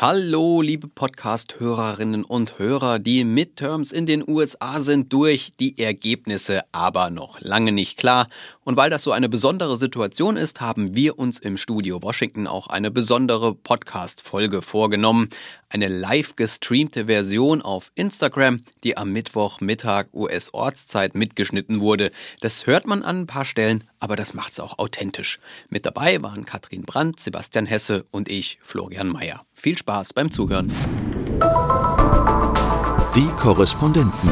Hallo, liebe Podcast-Hörerinnen und Hörer. Die Midterms in den USA sind durch, die Ergebnisse aber noch lange nicht klar. Und weil das so eine besondere Situation ist, haben wir uns im Studio Washington auch eine besondere Podcast-Folge vorgenommen. Eine live gestreamte Version auf Instagram, die am Mittwochmittag US-Ortszeit mitgeschnitten wurde. Das hört man an ein paar Stellen, aber das macht's auch authentisch. Mit dabei waren Katrin Brandt, Sebastian Hesse und ich, Florian Mayer. Viel Spaß beim Zuhören. Die Korrespondenten.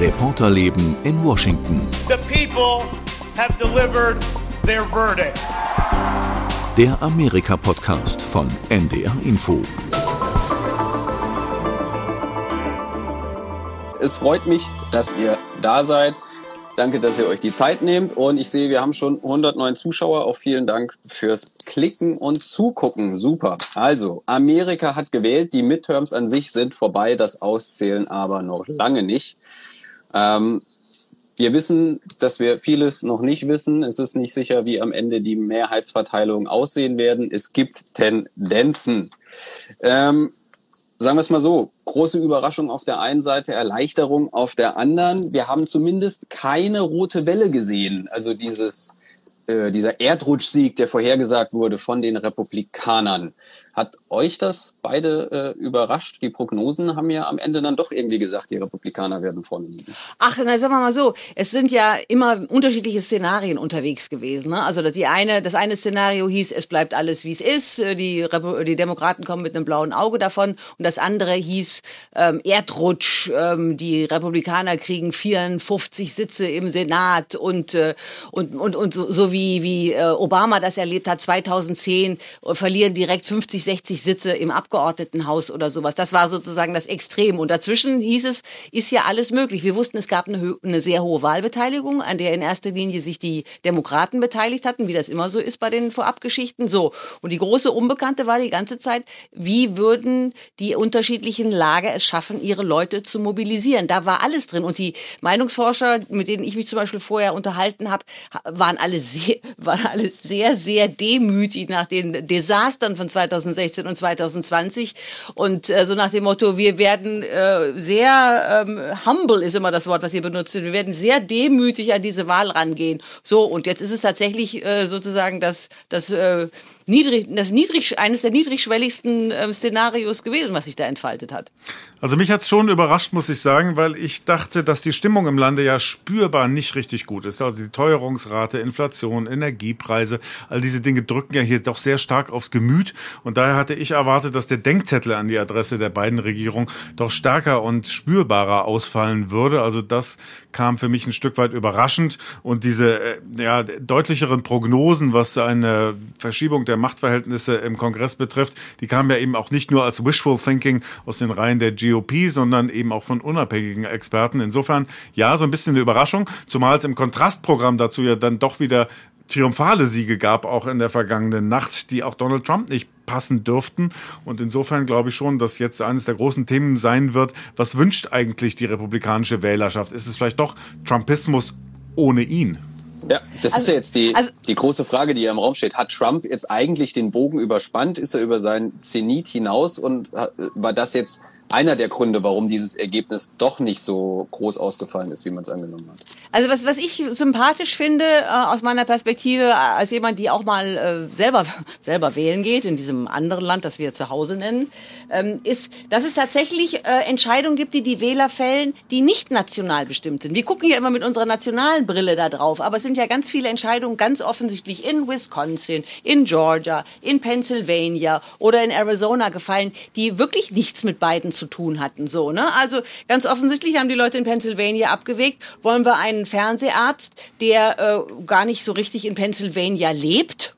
Reporterleben in Washington. The people have delivered their verdict. Der Amerika-Podcast von NDR Info. Es freut mich, dass ihr da seid. Danke, dass ihr euch die Zeit nehmt. Und ich sehe, wir haben schon 109 Zuschauer. Auch vielen Dank fürs Klicken und Zugucken. Super. Also, Amerika hat gewählt. Die Midterms an sich sind vorbei. Das Auszählen aber noch lange nicht. Ähm, wir wissen, dass wir vieles noch nicht wissen. Es ist nicht sicher, wie am Ende die Mehrheitsverteilungen aussehen werden. Es gibt Tendenzen. Ähm, sagen wir es mal so, große Überraschung auf der einen Seite, Erleichterung auf der anderen. Wir haben zumindest keine rote Welle gesehen. Also dieses äh, dieser Erdrutschsieg, der vorhergesagt wurde von den Republikanern. Hat euch das beide äh, überrascht? Die Prognosen haben ja am Ende dann doch irgendwie gesagt, die Republikaner werden vorne liegen. Ach, na sagen wir mal so, es sind ja immer unterschiedliche Szenarien unterwegs gewesen. Ne? Also die eine, das eine Szenario hieß, es bleibt alles wie es ist, äh, die, Repu die Demokraten kommen mit einem blauen Auge davon und das andere hieß ähm, Erdrutsch, ähm, die Republikaner kriegen 54 Sitze im Senat und äh, und und und so, so wie wie, äh, Obama das erlebt hat, 2010 äh, verlieren direkt 50, 60 Sitze im Abgeordnetenhaus oder sowas. Das war sozusagen das Extrem. Und dazwischen hieß es, ist ja alles möglich. Wir wussten, es gab eine, eine sehr hohe Wahlbeteiligung, an der in erster Linie sich die Demokraten beteiligt hatten, wie das immer so ist bei den Vorabgeschichten. So. Und die große Unbekannte war die ganze Zeit, wie würden die unterschiedlichen Lager es schaffen, ihre Leute zu mobilisieren. Da war alles drin. Und die Meinungsforscher, mit denen ich mich zum Beispiel vorher unterhalten habe, waren alle sehr war alles sehr, sehr demütig nach den Desastern von 2016 und 2020 und äh, so nach dem Motto, wir werden äh, sehr ähm, humble ist immer das Wort, was ihr benutzt. Wir werden sehr demütig an diese Wahl rangehen. So und jetzt ist es tatsächlich äh, sozusagen das das äh, niedrig, das niedrig, eines der niedrigschwelligsten äh, Szenarios gewesen, was sich da entfaltet hat. Also mich hat es schon überrascht, muss ich sagen, weil ich dachte, dass die Stimmung im Lande ja spürbar nicht richtig gut ist. Also die Teuerungsrate, Inflation, Energiepreise, all diese Dinge drücken ja hier doch sehr stark aufs Gemüt. Und daher hatte ich erwartet, dass der Denkzettel an die Adresse der beiden Regierungen doch stärker und spürbarer ausfallen würde. Also das kam für mich ein Stück weit überraschend. Und diese äh, ja, deutlicheren Prognosen, was eine Verschiebung der Machtverhältnisse im Kongress betrifft, die kamen ja eben auch nicht nur als Wishful Thinking aus den Reihen der GOP, sondern eben auch von unabhängigen Experten. Insofern, ja, so ein bisschen eine Überraschung, zumal es im Kontrastprogramm dazu ja dann doch wieder triumphale Siege gab, auch in der vergangenen Nacht, die auch Donald Trump nicht passen dürften. Und insofern glaube ich schon, dass jetzt eines der großen Themen sein wird, was wünscht eigentlich die republikanische Wählerschaft? Ist es vielleicht doch Trumpismus ohne ihn? Ja, das also, ist ja jetzt die, also, die große Frage, die ja im Raum steht. Hat Trump jetzt eigentlich den Bogen überspannt? Ist er über sein Zenit hinaus und war das jetzt einer der Gründe, warum dieses Ergebnis doch nicht so groß ausgefallen ist, wie man es angenommen hat. Also was, was ich sympathisch finde äh, aus meiner Perspektive, äh, als jemand, die auch mal äh, selber, selber wählen geht, in diesem anderen Land, das wir zu Hause nennen, ähm, ist, dass es tatsächlich äh, Entscheidungen gibt, die die Wähler fällen, die nicht national bestimmt sind. Wir gucken ja immer mit unserer nationalen Brille da drauf, aber es sind ja ganz viele Entscheidungen ganz offensichtlich in Wisconsin, in Georgia, in Pennsylvania oder in Arizona gefallen, die wirklich nichts mit beiden zu tun hatten. So, ne? Also ganz offensichtlich haben die Leute in Pennsylvania abgewegt, wollen wir einen Fernseharzt, der äh, gar nicht so richtig in Pennsylvania lebt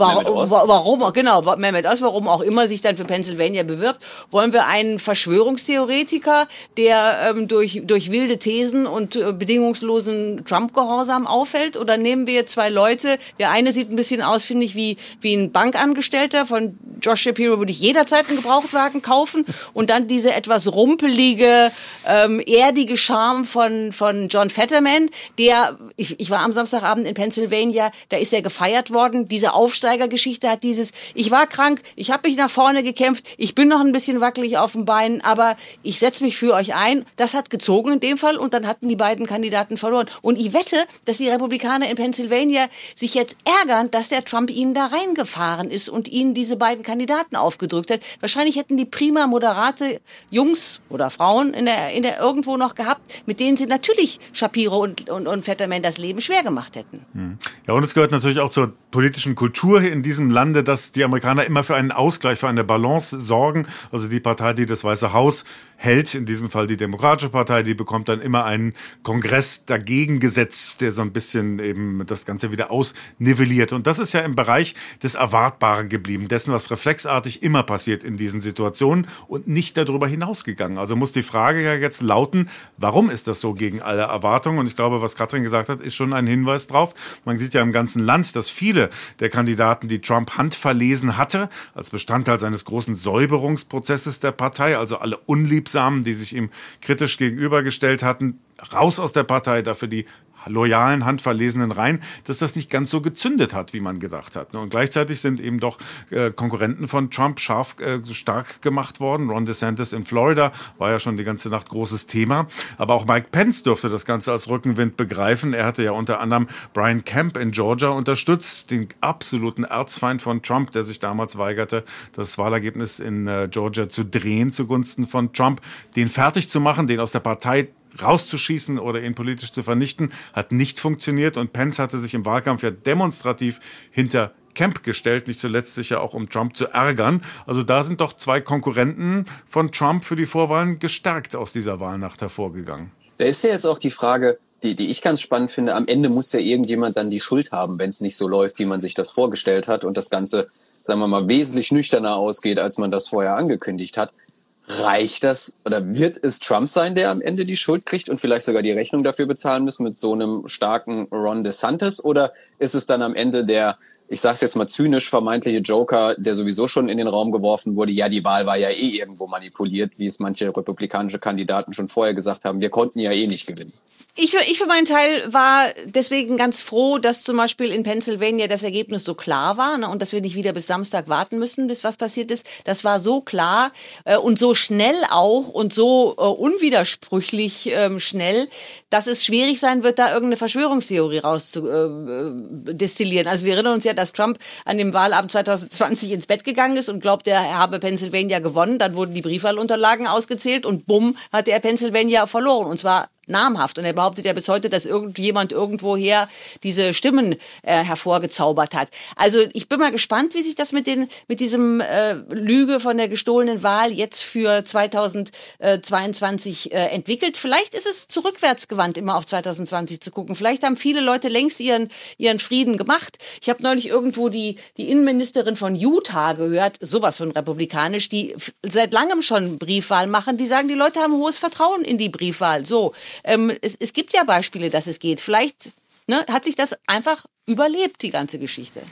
Warum, warum, genau, Mehmet Oz, warum auch immer sich dann für Pennsylvania bewirbt, wollen wir einen Verschwörungstheoretiker, der ähm, durch, durch wilde Thesen und äh, bedingungslosen Trump-Gehorsam auffällt? Oder nehmen wir zwei Leute, der eine sieht ein bisschen aus, finde ich, wie, wie ein Bankangestellter, von Josh Shapiro würde ich jederzeit einen Gebrauchtwagen kaufen. Und dann diese etwas rumpelige, ähm, erdige Charme von, von John Fetterman, der, ich, ich war am Samstagabend in Pennsylvania, da ist er gefeiert worden, diese Aufstand Aufsteigergeschichte hat, dieses, ich war krank, ich habe mich nach vorne gekämpft, ich bin noch ein bisschen wackelig auf den Beinen, aber ich setze mich für euch ein. Das hat gezogen in dem Fall und dann hatten die beiden Kandidaten verloren. Und ich wette, dass die Republikaner in Pennsylvania sich jetzt ärgern, dass der Trump ihnen da reingefahren ist und ihnen diese beiden Kandidaten aufgedrückt hat. Wahrscheinlich hätten die prima moderate Jungs oder Frauen in der, in der irgendwo noch gehabt, mit denen sie natürlich Shapiro und, und, und Fetterman das Leben schwer gemacht hätten. Hm. Ja, und es gehört natürlich auch zur politischen Kultur in diesem Lande, dass die Amerikaner immer für einen Ausgleich, für eine Balance sorgen. Also die Partei, die das Weiße Haus hält, in diesem Fall die Demokratische Partei, die bekommt dann immer einen Kongress dagegen gesetzt, der so ein bisschen eben das Ganze wieder ausnivelliert. Und das ist ja im Bereich des Erwartbaren geblieben, dessen, was reflexartig immer passiert in diesen Situationen und nicht darüber hinausgegangen. Also muss die Frage ja jetzt lauten, warum ist das so gegen alle Erwartungen? Und ich glaube, was Katrin gesagt hat, ist schon ein Hinweis drauf. Man sieht ja im ganzen Land, dass viele der Kandidaten, die Trump handverlesen hatte, als Bestandteil seines großen Säuberungsprozesses der Partei, also alle Unliebsamen, die sich ihm kritisch gegenübergestellt hatten, raus aus der Partei, dafür die loyalen, handverlesenen rein, dass das nicht ganz so gezündet hat, wie man gedacht hat. Und gleichzeitig sind eben doch äh, Konkurrenten von Trump scharf äh, stark gemacht worden. Ron DeSantis in Florida war ja schon die ganze Nacht großes Thema. Aber auch Mike Pence dürfte das Ganze als Rückenwind begreifen. Er hatte ja unter anderem Brian Kemp in Georgia unterstützt, den absoluten Erzfeind von Trump, der sich damals weigerte, das Wahlergebnis in äh, Georgia zu drehen zugunsten von Trump, den fertig zu machen, den aus der Partei rauszuschießen oder ihn politisch zu vernichten, hat nicht funktioniert. Und Pence hatte sich im Wahlkampf ja demonstrativ hinter Camp gestellt, nicht zuletzt sicher auch um Trump zu ärgern. Also da sind doch zwei Konkurrenten von Trump für die Vorwahlen gestärkt aus dieser Wahlnacht hervorgegangen. Da ist ja jetzt auch die Frage, die, die ich ganz spannend finde, am Ende muss ja irgendjemand dann die Schuld haben, wenn es nicht so läuft, wie man sich das vorgestellt hat und das Ganze, sagen wir mal, wesentlich nüchterner ausgeht, als man das vorher angekündigt hat reicht das oder wird es Trump sein, der am Ende die Schuld kriegt und vielleicht sogar die Rechnung dafür bezahlen muss mit so einem starken Ron DeSantis? Oder ist es dann am Ende der, ich sage es jetzt mal zynisch, vermeintliche Joker, der sowieso schon in den Raum geworfen wurde? Ja, die Wahl war ja eh irgendwo manipuliert, wie es manche republikanische Kandidaten schon vorher gesagt haben. Wir konnten ja eh nicht gewinnen. Ich, ich für meinen Teil war deswegen ganz froh, dass zum Beispiel in Pennsylvania das Ergebnis so klar war ne, und dass wir nicht wieder bis Samstag warten müssen, bis was passiert ist. Das war so klar äh, und so schnell auch und so äh, unwidersprüchlich äh, schnell, dass es schwierig sein wird, da irgendeine Verschwörungstheorie rauszudestillieren. Äh, also wir erinnern uns ja, dass Trump an dem Wahlabend 2020 ins Bett gegangen ist und glaubt, er habe Pennsylvania gewonnen. Dann wurden die Briefwahlunterlagen ausgezählt und bumm, hatte er Pennsylvania verloren. Und zwar namhaft. Und er behauptet ja bis heute, dass irgendjemand irgendwoher diese Stimmen äh, hervorgezaubert hat. Also ich bin mal gespannt, wie sich das mit den mit diesem äh, Lüge von der gestohlenen Wahl jetzt für 2022 äh, entwickelt. Vielleicht ist es zurückwärtsgewandt, immer auf 2020 zu gucken. Vielleicht haben viele Leute längst ihren ihren Frieden gemacht. Ich habe neulich irgendwo die die Innenministerin von Utah gehört, sowas von republikanisch, die seit langem schon Briefwahl machen. Die sagen, die Leute haben hohes Vertrauen in die Briefwahl. So, ähm, es, es gibt ja Beispiele, dass es geht. Vielleicht ne, hat sich das einfach überlebt, die ganze Geschichte.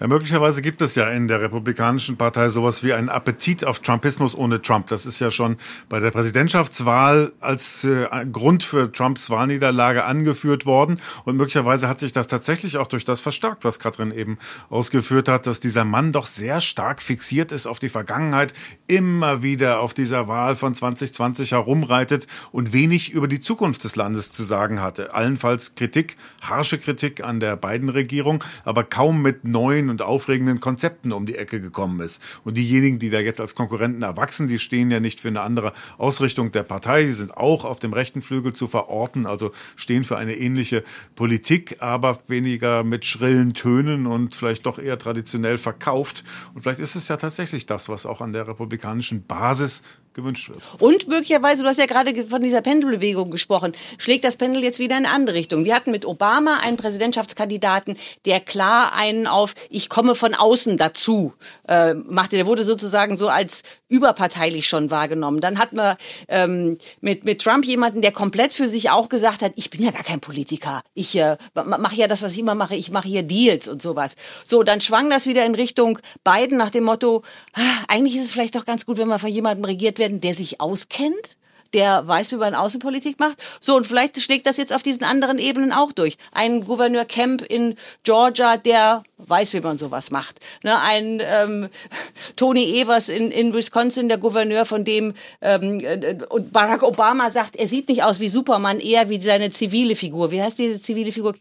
Ja, möglicherweise gibt es ja in der Republikanischen Partei sowas wie einen Appetit auf Trumpismus ohne Trump. Das ist ja schon bei der Präsidentschaftswahl als äh, Grund für Trumps Wahlniederlage angeführt worden. Und möglicherweise hat sich das tatsächlich auch durch das verstärkt, was Katrin eben ausgeführt hat, dass dieser Mann doch sehr stark fixiert ist auf die Vergangenheit, immer wieder auf dieser Wahl von 2020 herumreitet und wenig über die Zukunft des Landes zu sagen hatte. Allenfalls Kritik, harsche Kritik an der beiden Regierung, aber kaum mit neuen und aufregenden Konzepten um die Ecke gekommen ist. Und diejenigen, die da jetzt als Konkurrenten erwachsen, die stehen ja nicht für eine andere Ausrichtung der Partei, die sind auch auf dem rechten Flügel zu verorten, also stehen für eine ähnliche Politik, aber weniger mit schrillen Tönen und vielleicht doch eher traditionell verkauft. Und vielleicht ist es ja tatsächlich das, was auch an der republikanischen Basis gewünscht wird. Und möglicherweise, du hast ja gerade von dieser Pendelbewegung gesprochen, schlägt das Pendel jetzt wieder in eine andere Richtung. Wir hatten mit Obama einen Präsidentschaftskandidaten, der klar einen auf ich komme von außen dazu äh, machte. Der wurde sozusagen so als überparteilich schon wahrgenommen. Dann hatten wir ähm, mit, mit Trump jemanden, der komplett für sich auch gesagt hat, ich bin ja gar kein Politiker. Ich äh, mache ja das, was ich immer mache. Ich mache hier Deals und sowas. So, dann schwang das wieder in Richtung Biden nach dem Motto, ah, eigentlich ist es vielleicht doch ganz gut, wenn wir von jemandem regiert werden, der sich auskennt der weiß, wie man Außenpolitik macht. So, und vielleicht schlägt das jetzt auf diesen anderen Ebenen auch durch. Ein Gouverneur Kemp in Georgia, der weiß, wie man sowas macht. Ne, ein ähm, Tony Evers in, in Wisconsin, der Gouverneur, von dem ähm, äh, und Barack Obama sagt, er sieht nicht aus wie Superman, eher wie seine zivile Figur. Wie heißt diese zivile Figur?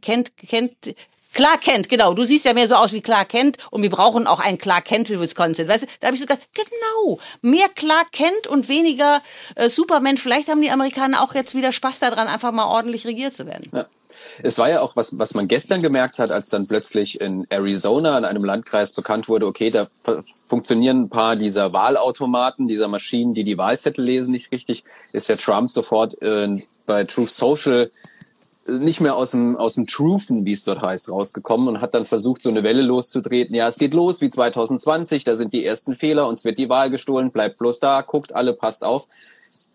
Kennt, kennt, Clark Kent, genau. Du siehst ja mehr so aus wie Clark Kent und wir brauchen auch einen Clark Kent für Wisconsin. Weißt du, da habe ich so gedacht, genau, mehr Clark Kent und weniger äh, Superman. Vielleicht haben die Amerikaner auch jetzt wieder Spaß daran, einfach mal ordentlich regiert zu werden. Ja. Es war ja auch was, was man gestern gemerkt hat, als dann plötzlich in Arizona in einem Landkreis bekannt wurde, okay, da funktionieren ein paar dieser Wahlautomaten, dieser Maschinen, die die Wahlzettel lesen, nicht richtig, ist ja Trump sofort äh, bei Truth Social nicht mehr aus dem, aus dem Truthen, wie es dort heißt, rausgekommen und hat dann versucht, so eine Welle loszutreten. Ja, es geht los wie 2020, da sind die ersten Fehler, uns wird die Wahl gestohlen, bleibt bloß da, guckt alle, passt auf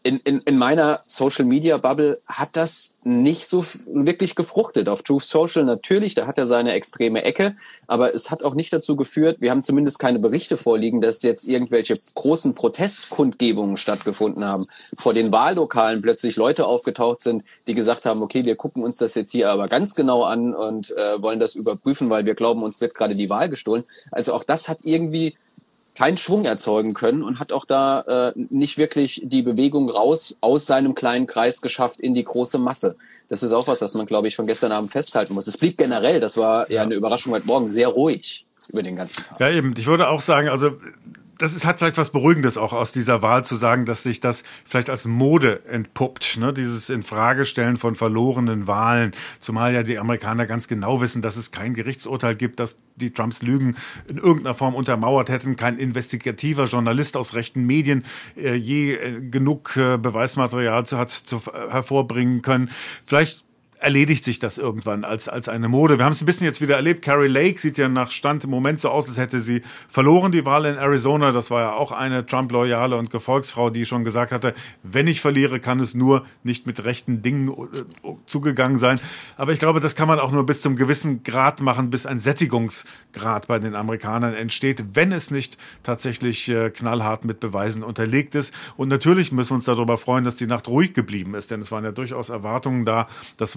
in, in, in meiner Social Media Bubble hat das nicht so wirklich gefruchtet. Auf Truth Social natürlich, da hat er seine extreme Ecke, aber es hat auch nicht dazu geführt, wir haben zumindest keine Berichte vorliegen, dass jetzt irgendwelche großen Protestkundgebungen stattgefunden haben. Vor den Wahllokalen plötzlich Leute aufgetaucht sind, die gesagt haben, okay, wir gucken uns das jetzt hier aber ganz genau an und äh, wollen das überprüfen, weil wir glauben, uns wird gerade die Wahl gestohlen. Also auch das hat irgendwie keinen Schwung erzeugen können und hat auch da äh, nicht wirklich die Bewegung raus aus seinem kleinen Kreis geschafft in die große Masse. Das ist auch was, was man, glaube ich, von gestern Abend festhalten muss. Es blieb generell, das war ja eine Überraschung heute Morgen, sehr ruhig über den ganzen Tag. Ja, eben. Ich würde auch sagen, also das ist, hat vielleicht was Beruhigendes auch aus dieser Wahl zu sagen, dass sich das vielleicht als Mode entpuppt, ne? dieses Infragestellen von verlorenen Wahlen, zumal ja die Amerikaner ganz genau wissen, dass es kein Gerichtsurteil gibt, dass die Trumps Lügen in irgendeiner Form untermauert hätten, kein investigativer Journalist aus rechten Medien äh, je äh, genug äh, Beweismaterial zu, hat zu, hervorbringen können. Vielleicht erledigt sich das irgendwann als, als eine Mode. Wir haben es ein bisschen jetzt wieder erlebt. Carrie Lake sieht ja nach Stand im Moment so aus, als hätte sie verloren die Wahl in Arizona. Das war ja auch eine Trump-Loyale und Gefolgsfrau, die schon gesagt hatte, wenn ich verliere, kann es nur nicht mit rechten Dingen äh, zugegangen sein. Aber ich glaube, das kann man auch nur bis zum gewissen Grad machen, bis ein Sättigungsgrad bei den Amerikanern entsteht, wenn es nicht tatsächlich äh, knallhart mit Beweisen unterlegt ist. Und natürlich müssen wir uns darüber freuen, dass die Nacht ruhig geblieben ist, denn es waren ja durchaus Erwartungen da,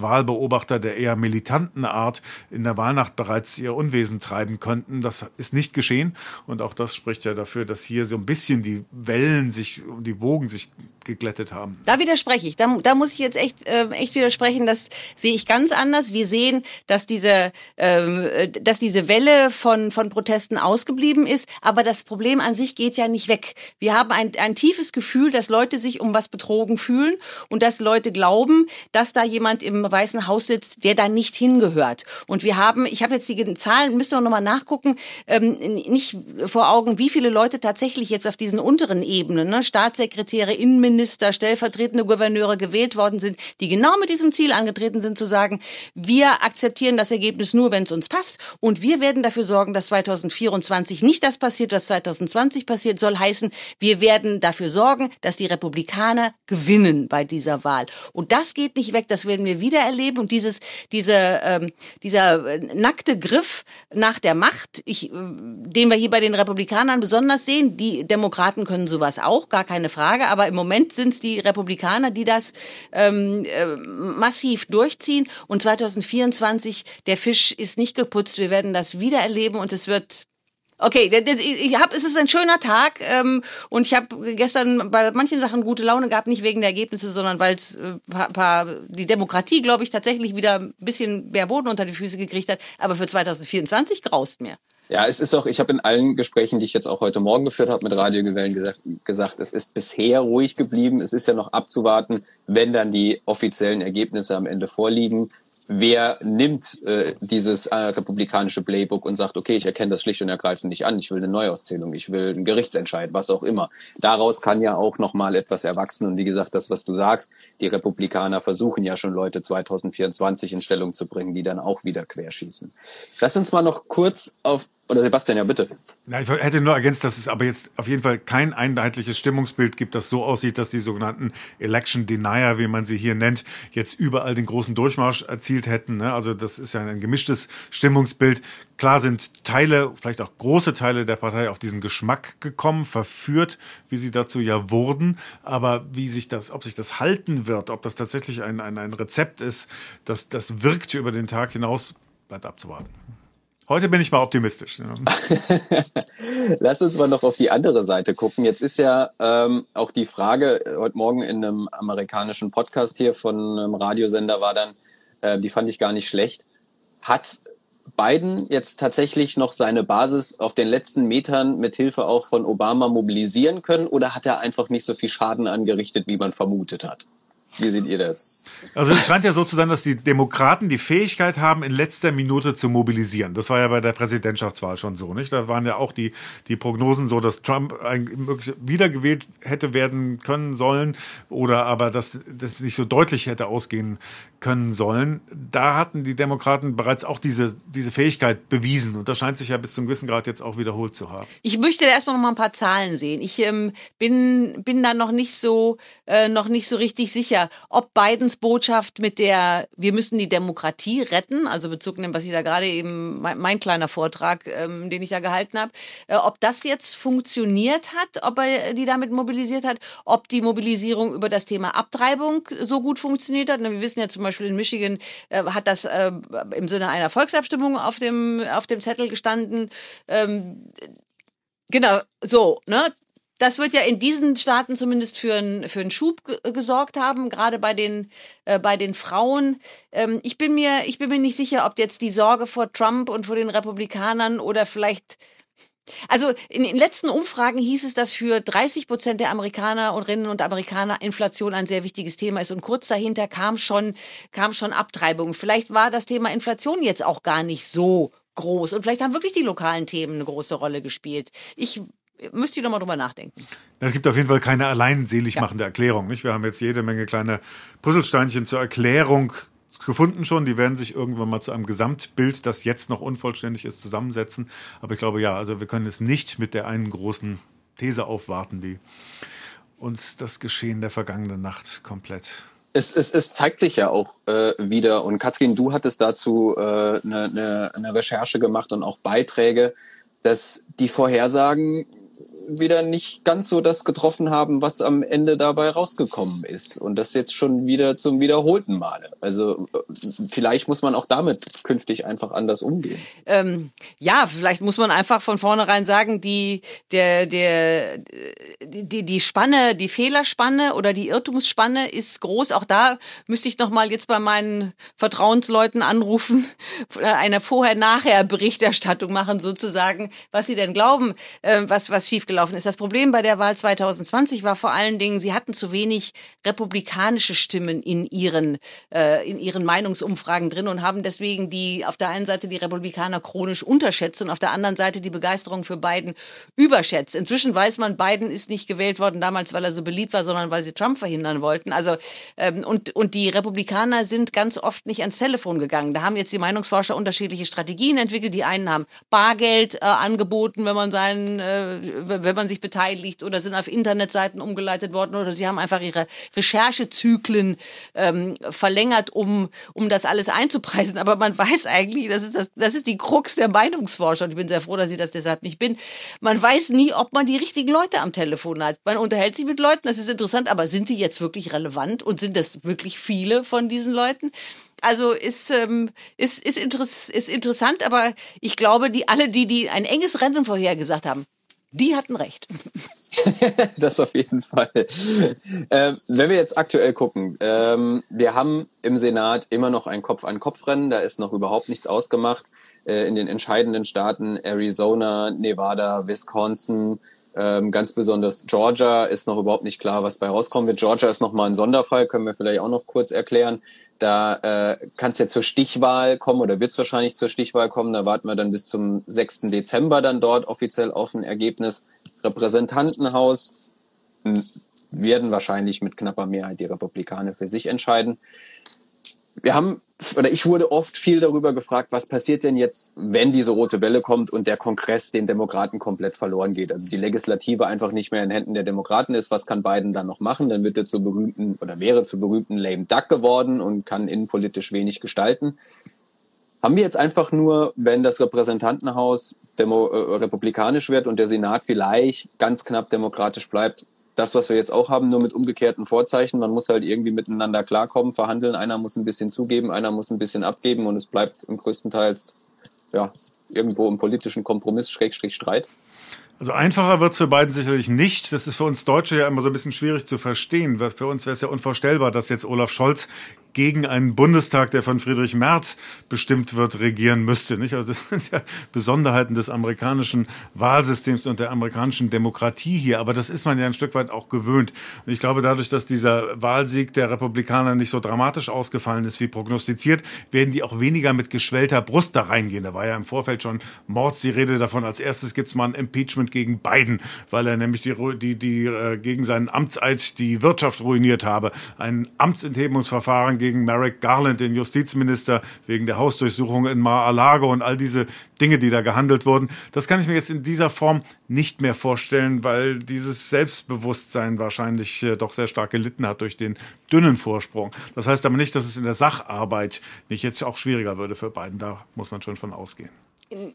Wahl Wahlbeobachter der eher militanten Art in der Wahlnacht bereits ihr Unwesen treiben könnten. Das ist nicht geschehen. Und auch das spricht ja dafür, dass hier so ein bisschen die Wellen sich, die Wogen sich geglättet haben. Da widerspreche ich. Da, da muss ich jetzt echt, äh, echt widersprechen. Das sehe ich ganz anders. Wir sehen, dass diese, ähm, dass diese Welle von, von Protesten ausgeblieben ist. Aber das Problem an sich geht ja nicht weg. Wir haben ein, ein tiefes Gefühl, dass Leute sich um was betrogen fühlen und dass Leute glauben, dass da jemand im Weißen Haus sitzt, der da nicht hingehört. Und wir haben, ich habe jetzt die Zahlen, müssen wir nochmal nachgucken, ähm, nicht vor Augen, wie viele Leute tatsächlich jetzt auf diesen unteren Ebenen, ne, Staatssekretäre, Innenminister, stellvertretende Gouverneure gewählt worden sind, die genau mit diesem Ziel angetreten sind, zu sagen, wir akzeptieren das Ergebnis nur, wenn es uns passt und wir werden dafür sorgen, dass 2024 nicht das passiert, was 2020 passiert, soll heißen, wir werden dafür sorgen, dass die Republikaner gewinnen bei dieser Wahl. Und das geht nicht weg, das werden wir wieder erleben und dieses, diese, ähm, dieser nackte Griff nach der Macht, ich, äh, den wir hier bei den Republikanern besonders sehen, die Demokraten können sowas auch, gar keine Frage, aber im Moment sind es die Republikaner, die das ähm, äh, massiv durchziehen. Und 2024, der Fisch ist nicht geputzt, wir werden das wieder erleben und es wird Okay, ich hab, es ist ein schöner Tag ähm, und ich habe gestern bei manchen Sachen gute Laune gehabt, nicht wegen der Ergebnisse, sondern weil es äh, paar, paar, die Demokratie, glaube ich, tatsächlich wieder ein bisschen mehr Boden unter die Füße gekriegt hat. Aber für 2024 graust mir. Ja, es ist auch, ich habe in allen Gesprächen, die ich jetzt auch heute Morgen geführt habe mit Radiogewellen gesagt, gesagt, es ist bisher ruhig geblieben. Es ist ja noch abzuwarten, wenn dann die offiziellen Ergebnisse am Ende vorliegen wer nimmt äh, dieses äh, republikanische Playbook und sagt, okay, ich erkenne das schlicht und ergreifend nicht an, ich will eine Neuauszählung, ich will einen Gerichtsentscheid, was auch immer. Daraus kann ja auch nochmal etwas erwachsen und wie gesagt, das, was du sagst, die Republikaner versuchen ja schon Leute 2024 in Stellung zu bringen, die dann auch wieder querschießen. Lass uns mal noch kurz auf Oder Sebastian, ja bitte. Na, ich hätte nur ergänzt, dass es aber jetzt auf jeden Fall kein einheitliches Stimmungsbild gibt, das so aussieht, dass die sogenannten Election Denier, wie man sie hier nennt, jetzt überall den großen Durchmarsch erzielt hätten. Ne? Also das ist ja ein gemischtes Stimmungsbild. Klar sind Teile, vielleicht auch große Teile der Partei auf diesen Geschmack gekommen, verführt, wie sie dazu ja wurden. Aber wie sich das, ob sich das halten wird, ob das tatsächlich ein, ein, ein Rezept ist, das, das wirkt über den Tag hinaus, bleibt abzuwarten. Heute bin ich mal optimistisch. Lass uns mal noch auf die andere Seite gucken. Jetzt ist ja ähm, auch die Frage, äh, heute Morgen in einem amerikanischen Podcast hier von einem Radiosender war dann, äh, die fand ich gar nicht schlecht, hat Biden jetzt tatsächlich noch seine Basis auf den letzten Metern mit Hilfe auch von Obama mobilisieren können oder hat er einfach nicht so viel Schaden angerichtet, wie man vermutet hat? Wie seht ihr das? Also es scheint ja so zu sein, dass die Demokraten die Fähigkeit haben, in letzter Minute zu mobilisieren. Das war ja bei der Präsidentschaftswahl schon so, nicht? Da waren ja auch die, die Prognosen so, dass Trump wiedergewählt hätte werden können sollen oder aber dass das nicht so deutlich hätte ausgehen können sollen. Da hatten die Demokraten bereits auch diese, diese Fähigkeit bewiesen und das scheint sich ja bis zum gewissen Grad jetzt auch wiederholt zu haben. Ich möchte erstmal noch mal ein paar Zahlen sehen. Ich ähm, bin, bin da noch nicht so, äh, noch nicht so richtig sicher ob Bidens Botschaft mit der wir müssen die Demokratie retten, also Bezug nehmen, was ich da gerade eben, mein, mein kleiner Vortrag, ähm, den ich da gehalten habe, äh, ob das jetzt funktioniert hat, ob er die damit mobilisiert hat, ob die Mobilisierung über das Thema Abtreibung so gut funktioniert hat. Wir wissen ja zum Beispiel in Michigan äh, hat das äh, im Sinne einer Volksabstimmung auf dem, auf dem Zettel gestanden. Ähm, Genau, so, ne? Das wird ja in diesen Staaten zumindest für, einen für einen Schub gesorgt haben, gerade bei den, äh, bei den Frauen. Ähm, ich, bin mir, ich bin mir nicht sicher, ob jetzt die Sorge vor Trump und vor den Republikanern oder vielleicht also in den letzten Umfragen hieß es, dass für 30 Prozent der Amerikanerinnen und Amerikaner Inflation ein sehr wichtiges Thema ist. Und kurz dahinter kam schon, kam schon Abtreibung. Vielleicht war das Thema Inflation jetzt auch gar nicht so groß. Und vielleicht haben wirklich die lokalen Themen eine große Rolle gespielt. Ich müsst ihr doch mal drüber nachdenken. Es gibt auf jeden Fall keine allein selig machende ja. Erklärung. Nicht? Wir haben jetzt jede Menge kleine Puzzlesteinchen zur Erklärung gefunden schon. Die werden sich irgendwann mal zu einem Gesamtbild, das jetzt noch unvollständig ist, zusammensetzen. Aber ich glaube ja, also wir können es nicht mit der einen großen These aufwarten, die uns das Geschehen der vergangenen Nacht komplett es, es, es zeigt sich ja auch äh, wieder, und Katrin, du hattest dazu eine äh, ne, ne Recherche gemacht und auch Beiträge, dass die Vorhersagen wieder nicht ganz so das getroffen haben, was am Ende dabei rausgekommen ist. Und das jetzt schon wieder zum wiederholten Male. Also vielleicht muss man auch damit künftig einfach anders umgehen. Ähm, ja, vielleicht muss man einfach von vornherein sagen, die, der, der, die, die Spanne, die Fehlerspanne oder die Irrtumsspanne ist groß. Auch da müsste ich nochmal jetzt bei meinen Vertrauensleuten anrufen, eine Vorher-Nachher-Berichterstattung machen sozusagen, was sie denn glauben, äh, was, was schiefgelaufen ist. Das Problem bei der Wahl 2020 war vor allen Dingen, sie hatten zu wenig republikanische Stimmen in ihren, äh, in ihren Meinungsumfragen drin und haben deswegen die, auf der einen Seite die Republikaner chronisch unterschätzt und auf der anderen Seite die Begeisterung für Biden überschätzt. Inzwischen weiß man, Biden ist nicht gewählt worden damals, weil er so beliebt war, sondern weil sie Trump verhindern wollten. Also, ähm, und, und die Republikaner sind ganz oft nicht ans Telefon gegangen. Da haben jetzt die Meinungsforscher unterschiedliche Strategien entwickelt. Die einen haben Bargeld äh, angeboten, wenn man seinen, äh, wenn man sich beteiligt oder sind auf Internetseiten umgeleitet worden oder sie haben einfach ihre Recherchezyklen ähm, verlängert, um, um das alles einzupreisen. Aber man weiß eigentlich, das ist, das, das ist die Krux der Meinungsforscher und ich bin sehr froh, dass ich das deshalb nicht bin. Man weiß nie, ob man die richtigen Leute am Telefon hat. Man unterhält sich mit Leuten, das ist interessant, aber sind die jetzt wirklich relevant und sind das wirklich viele von diesen Leuten? Also ist, ähm, ist, ist, interess ist interessant, aber ich glaube, die alle, die, die ein enges Rennen vorhergesagt haben, die hatten recht. das auf jeden Fall. Ähm, wenn wir jetzt aktuell gucken, ähm, wir haben im Senat immer noch ein Kopf-an-Kopf-Rennen, da ist noch überhaupt nichts ausgemacht. Äh, in den entscheidenden Staaten Arizona, Nevada, Wisconsin, ähm, ganz besonders Georgia ist noch überhaupt nicht klar, was bei rauskommen wird. Georgia ist noch mal ein Sonderfall, können wir vielleicht auch noch kurz erklären. Da äh, kann es ja zur Stichwahl kommen oder wird es wahrscheinlich zur Stichwahl kommen. Da warten wir dann bis zum 6. Dezember dann dort offiziell auf ein Ergebnis. Repräsentantenhaus werden wahrscheinlich mit knapper Mehrheit die Republikaner für sich entscheiden. Wir haben oder ich wurde oft viel darüber gefragt, was passiert denn jetzt, wenn diese rote Welle kommt und der Kongress den Demokraten komplett verloren geht. Also die Legislative einfach nicht mehr in Händen der Demokraten ist. Was kann Biden dann noch machen? Dann wird er zu berühmten oder wäre zu berühmten lame duck geworden und kann innenpolitisch wenig gestalten. Haben wir jetzt einfach nur, wenn das Repräsentantenhaus Demo äh, republikanisch wird und der Senat vielleicht ganz knapp demokratisch bleibt, das, was wir jetzt auch haben, nur mit umgekehrten Vorzeichen. Man muss halt irgendwie miteinander klarkommen, verhandeln. Einer muss ein bisschen zugeben, einer muss ein bisschen abgeben und es bleibt im größtenteils ja irgendwo im politischen Kompromiss Schrägstrich Streit. Also einfacher wird es für beiden sicherlich nicht. Das ist für uns Deutsche ja immer so ein bisschen schwierig zu verstehen. Für uns wäre es ja unvorstellbar, dass jetzt Olaf Scholz gegen einen Bundestag, der von Friedrich Merz bestimmt wird, regieren müsste. Nicht? Also das sind ja Besonderheiten des amerikanischen Wahlsystems und der amerikanischen Demokratie hier. Aber das ist man ja ein Stück weit auch gewöhnt. Und ich glaube, dadurch, dass dieser Wahlsieg der Republikaner nicht so dramatisch ausgefallen ist wie prognostiziert, werden die auch weniger mit geschwellter Brust da reingehen. Da war ja im Vorfeld schon Mords die Rede davon. Als erstes gibt's mal ein Impeachment gegen Biden, weil er nämlich die, die, die äh, gegen seinen Amtseid die Wirtschaft ruiniert habe. Ein Amtsenthebungsverfahren gegen Merrick Garland, den Justizminister, wegen der Hausdurchsuchung in Mar-a-Lago und all diese Dinge, die da gehandelt wurden. Das kann ich mir jetzt in dieser Form nicht mehr vorstellen, weil dieses Selbstbewusstsein wahrscheinlich äh, doch sehr stark gelitten hat durch den dünnen Vorsprung. Das heißt aber nicht, dass es in der Sacharbeit nicht jetzt auch schwieriger würde für beiden. Da muss man schon von ausgehen.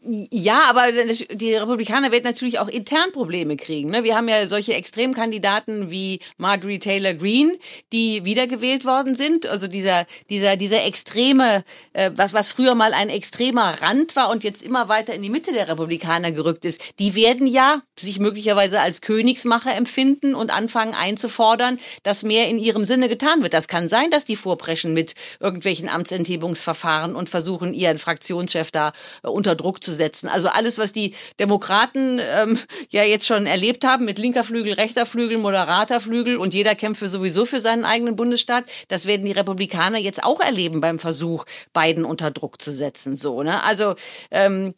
Ja, aber die Republikaner werden natürlich auch intern Probleme kriegen. Ne? Wir haben ja solche Extremkandidaten wie Marjorie Taylor Greene, die wiedergewählt worden sind. Also dieser dieser dieser extreme, äh, was was früher mal ein extremer Rand war und jetzt immer weiter in die Mitte der Republikaner gerückt ist. Die werden ja sich möglicherweise als Königsmacher empfinden und anfangen einzufordern, dass mehr in ihrem Sinne getan wird. Das kann sein, dass die vorpreschen mit irgendwelchen Amtsenthebungsverfahren und versuchen ihren Fraktionschef da äh, unter Druck Druck zu setzen. Also alles, was die Demokraten ähm, ja jetzt schon erlebt haben mit linker Flügel, rechter Flügel, moderater Flügel und jeder kämpft sowieso für seinen eigenen Bundesstaat, das werden die Republikaner jetzt auch erleben beim Versuch, Biden unter Druck zu setzen. So, ne? Also ähm,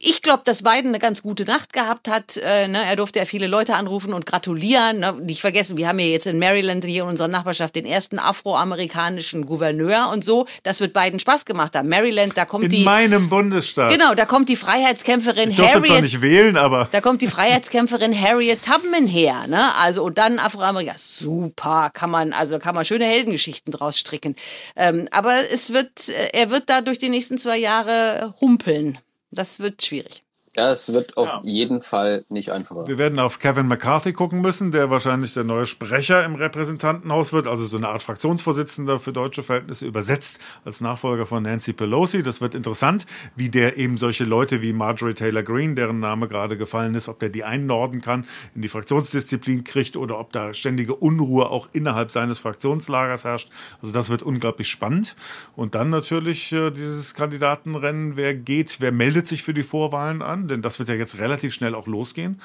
ich glaube, dass Biden eine ganz gute Nacht gehabt hat. Äh, ne? Er durfte ja viele Leute anrufen und gratulieren. Ne? Nicht vergessen, wir haben ja jetzt in Maryland hier in unserer Nachbarschaft den ersten afroamerikanischen Gouverneur und so. Das wird Biden Spaß gemacht haben. Maryland, da kommt in die. In meinem Bundesstaat. Genau, da kommt die Freiheitskämpferin ich Harriet. zwar nicht wählen, aber. Da kommt die Freiheitskämpferin Harriet Tubman her, ne? Also und dann Afroamerikaner. Super, kann man also kann man schöne Heldengeschichten draus stricken. Ähm, aber es wird, äh, er wird da durch die nächsten zwei Jahre humpeln. Das wird schwierig. Ja, es wird auf ja. jeden Fall nicht einfacher. Wir werden auf Kevin McCarthy gucken müssen, der wahrscheinlich der neue Sprecher im Repräsentantenhaus wird, also so eine Art Fraktionsvorsitzender für deutsche Verhältnisse übersetzt als Nachfolger von Nancy Pelosi. Das wird interessant, wie der eben solche Leute wie Marjorie Taylor Greene, deren Name gerade gefallen ist, ob der die einnorden kann, in die Fraktionsdisziplin kriegt oder ob da ständige Unruhe auch innerhalb seines Fraktionslagers herrscht. Also das wird unglaublich spannend. Und dann natürlich äh, dieses Kandidatenrennen, wer geht, wer meldet sich für die Vorwahlen an denn das wird ja jetzt relativ schnell auch losgehen,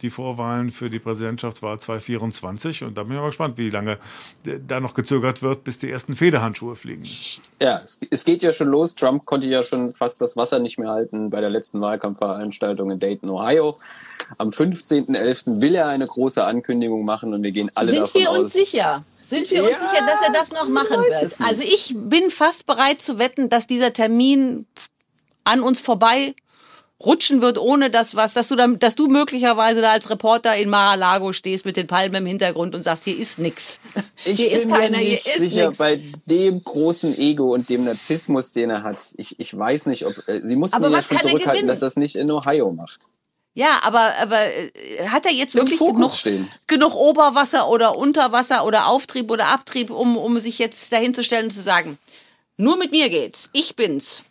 die Vorwahlen für die Präsidentschaftswahl 2024. Und da bin ich mal gespannt, wie lange da noch gezögert wird, bis die ersten Federhandschuhe fliegen. Ja, es geht ja schon los. Trump konnte ja schon fast das Wasser nicht mehr halten bei der letzten Wahlkampfveranstaltung in Dayton, Ohio. Am 15.11. will er eine große Ankündigung machen und wir gehen alle Sind davon wir uns aus. sicher? Sind wir uns sicher, dass er das noch machen wird? Also ich bin fast bereit zu wetten, dass dieser Termin an uns vorbei rutschen wird, ohne dass was, dass du dann, dass du möglicherweise da als Reporter in Mar-a-Lago stehst mit den Palmen im Hintergrund und sagst, hier ist nix. Ich hier ist keiner, hier ist sicher, nix. bei dem großen Ego und dem Narzissmus, den er hat. Ich, ich weiß nicht, ob äh, sie mussten ihn ja schon zurückhalten, dass das nicht in Ohio macht. Ja, aber, aber äh, hat er jetzt Im wirklich Fokus genug, stehen. genug Oberwasser oder Unterwasser oder Auftrieb oder Abtrieb, um, um sich jetzt dahinzustellen und zu sagen, nur mit mir geht's, ich bin's.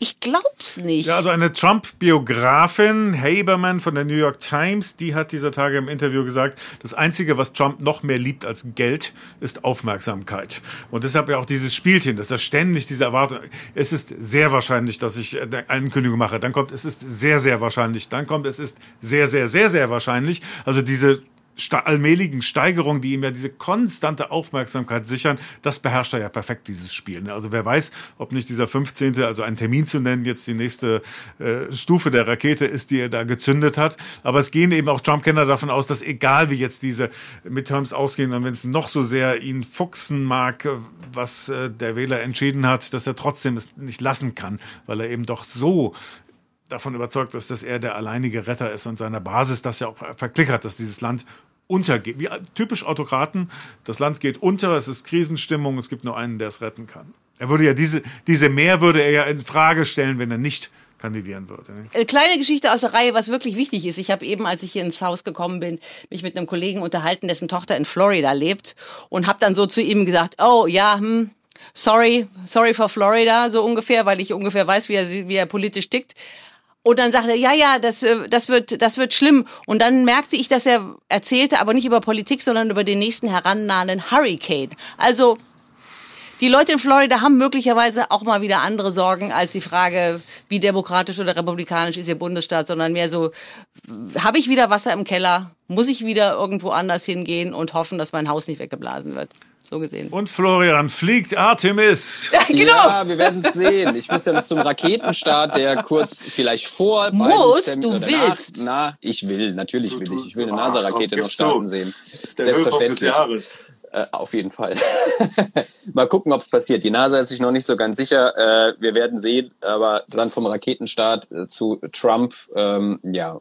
Ich glaub's nicht. Ja, also eine Trump-Biografin, Haberman von der New York Times, die hat dieser Tage im Interview gesagt, das Einzige, was Trump noch mehr liebt als Geld, ist Aufmerksamkeit. Und deshalb ja auch dieses Spielchen, dass er ständig diese Erwartung, es ist sehr wahrscheinlich, dass ich eine Ankündigung mache, dann kommt, es ist sehr, sehr wahrscheinlich, dann kommt, es ist sehr, sehr, sehr, sehr wahrscheinlich. Also diese allmähligen Steigerung, die ihm ja diese konstante Aufmerksamkeit sichern, das beherrscht er ja perfekt, dieses Spiel. Ne? Also wer weiß, ob nicht dieser 15., also einen Termin zu nennen, jetzt die nächste äh, Stufe der Rakete ist, die er da gezündet hat. Aber es gehen eben auch Trump-Kenner davon aus, dass egal wie jetzt diese Midterms ausgehen und wenn es noch so sehr ihn fuchsen mag, was äh, der Wähler entschieden hat, dass er trotzdem es nicht lassen kann, weil er eben doch so davon überzeugt ist, dass er der alleinige Retter ist und seiner Basis das ja auch verklickert, dass dieses Land untergeht. Wie typisch Autokraten, das Land geht unter, es ist Krisenstimmung, es gibt nur einen, der es retten kann. Er würde ja diese, diese Mehr würde er ja in Frage stellen, wenn er nicht kandidieren würde. Eine äh, kleine Geschichte aus der Reihe, was wirklich wichtig ist. Ich habe eben, als ich hier ins Haus gekommen bin, mich mit einem Kollegen unterhalten, dessen Tochter in Florida lebt und habe dann so zu ihm gesagt, oh ja, hm, sorry, sorry for Florida, so ungefähr, weil ich ungefähr weiß, wie er, wie er politisch tickt. Und dann sagte er, ja, ja, das, äh, das, wird, das wird schlimm. Und dann merkte ich, dass er erzählte, aber nicht über Politik, sondern über den nächsten herannahenden Hurricane. Also die Leute in Florida haben möglicherweise auch mal wieder andere Sorgen als die Frage, wie demokratisch oder republikanisch ist ihr Bundesstaat, sondern mehr so, habe ich wieder Wasser im Keller? Muss ich wieder irgendwo anders hingehen und hoffen, dass mein Haus nicht weggeblasen wird? So gesehen. Und Florian fliegt Artemis. Ja, genau. Ja, wir werden es sehen. Ich muss ja noch zum Raketenstart, der kurz vielleicht vor. Muss, du willst. Nach, na, ich will, natürlich will ich. Ich will eine NASA-Rakete noch starten sehen. Selbstverständlich. Äh, auf jeden Fall. Mal gucken, ob es passiert. Die NASA ist sich noch nicht so ganz sicher. Äh, wir werden sehen. Aber dann vom Raketenstart äh, zu Trump, ähm, ja,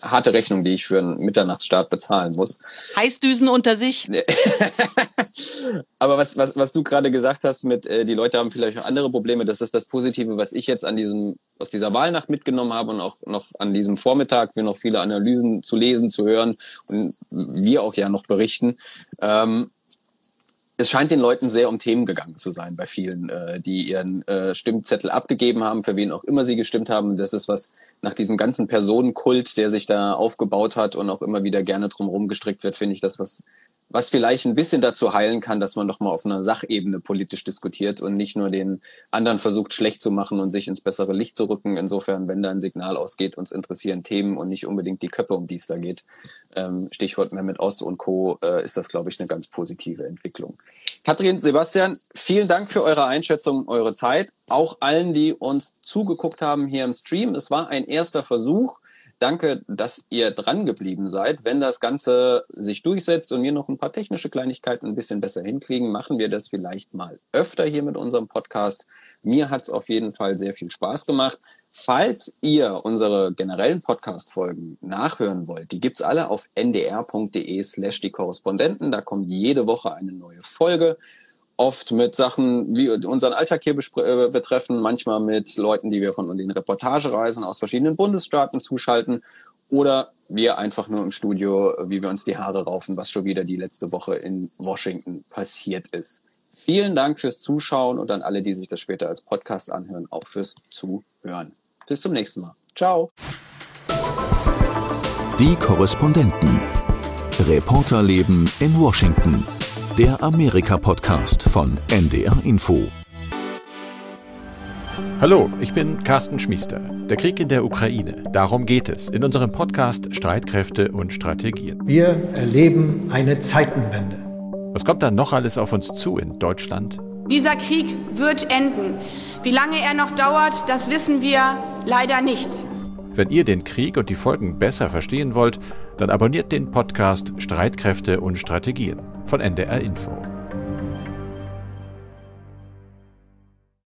harte Rechnung, die ich für einen Mitternachtsstart bezahlen muss. Heißdüsen unter sich. aber was, was, was du gerade gesagt hast mit, äh, die Leute haben vielleicht auch andere Probleme, das ist das Positive, was ich jetzt an diesem, aus dieser Wahlnacht mitgenommen habe und auch noch an diesem Vormittag, wir noch viele Analysen zu lesen, zu hören und wir auch ja noch berichten. Ähm, es scheint den Leuten sehr um Themen gegangen zu sein bei vielen, äh, die ihren äh, Stimmzettel abgegeben haben, für wen auch immer sie gestimmt haben. Das ist was nach diesem ganzen Personenkult, der sich da aufgebaut hat und auch immer wieder gerne drumherum gestrickt wird, finde ich das was was vielleicht ein bisschen dazu heilen kann, dass man doch mal auf einer Sachebene politisch diskutiert und nicht nur den anderen versucht schlecht zu machen und sich ins bessere Licht zu rücken. Insofern, wenn da ein Signal ausgeht, uns interessieren Themen und nicht unbedingt die Köpfe, um die es da geht. Ähm, Stichwort Mehmet Ost und Co. Äh, ist das, glaube ich, eine ganz positive Entwicklung. Katrin, Sebastian, vielen Dank für eure Einschätzung, eure Zeit. Auch allen, die uns zugeguckt haben hier im Stream. Es war ein erster Versuch danke, dass ihr dran geblieben seid. Wenn das Ganze sich durchsetzt und wir noch ein paar technische Kleinigkeiten ein bisschen besser hinkriegen, machen wir das vielleicht mal öfter hier mit unserem Podcast. Mir hat's auf jeden Fall sehr viel Spaß gemacht. Falls ihr unsere generellen Podcast-Folgen nachhören wollt, die gibt's alle auf ndr.de slash die Korrespondenten. Da kommt jede Woche eine neue Folge oft mit Sachen, wie unseren Alltag hier äh, betreffen, manchmal mit Leuten, die wir von den Reportagereisen aus verschiedenen Bundesstaaten zuschalten oder wir einfach nur im Studio, wie wir uns die Haare raufen, was schon wieder die letzte Woche in Washington passiert ist. Vielen Dank fürs Zuschauen und an alle, die sich das später als Podcast anhören, auch fürs Zuhören. Bis zum nächsten Mal. Ciao. Die Korrespondenten. Reporterleben in Washington der Amerika-Podcast von NDR Info. Hallo, ich bin Carsten Schmiester. Der Krieg in der Ukraine, darum geht es in unserem Podcast Streitkräfte und Strategien. Wir erleben eine Zeitenwende. Was kommt dann noch alles auf uns zu in Deutschland? Dieser Krieg wird enden. Wie lange er noch dauert, das wissen wir leider nicht. Wenn ihr den Krieg und die Folgen besser verstehen wollt, dann abonniert den Podcast Streitkräfte und Strategien von NDR Info.